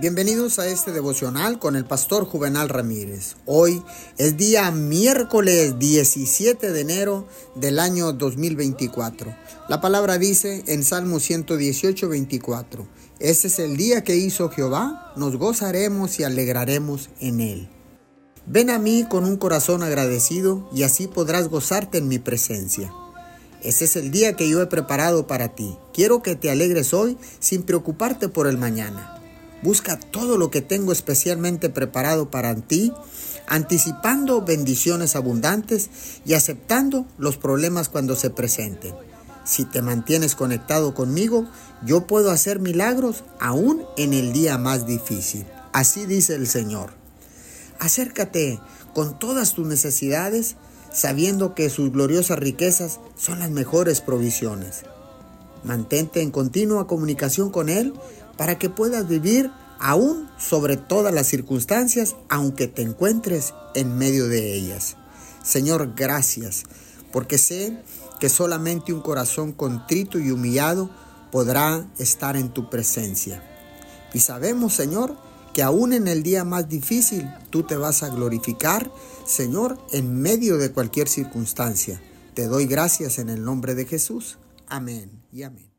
Bienvenidos a este devocional con el pastor Juvenal Ramírez. Hoy es día miércoles 17 de enero del año 2024. La palabra dice en Salmo 118, 24, Este es el día que hizo Jehová, nos gozaremos y alegraremos en él. Ven a mí con un corazón agradecido y así podrás gozarte en mi presencia. Este es el día que yo he preparado para ti. Quiero que te alegres hoy sin preocuparte por el mañana. Busca todo lo que tengo especialmente preparado para ti, anticipando bendiciones abundantes y aceptando los problemas cuando se presenten. Si te mantienes conectado conmigo, yo puedo hacer milagros aún en el día más difícil. Así dice el Señor. Acércate con todas tus necesidades, sabiendo que sus gloriosas riquezas son las mejores provisiones. Mantente en continua comunicación con Él para que puedas vivir aún sobre todas las circunstancias, aunque te encuentres en medio de ellas. Señor, gracias, porque sé que solamente un corazón contrito y humillado podrá estar en tu presencia. Y sabemos, Señor, que aún en el día más difícil tú te vas a glorificar, Señor, en medio de cualquier circunstancia. Te doy gracias en el nombre de Jesús. Amén y amén.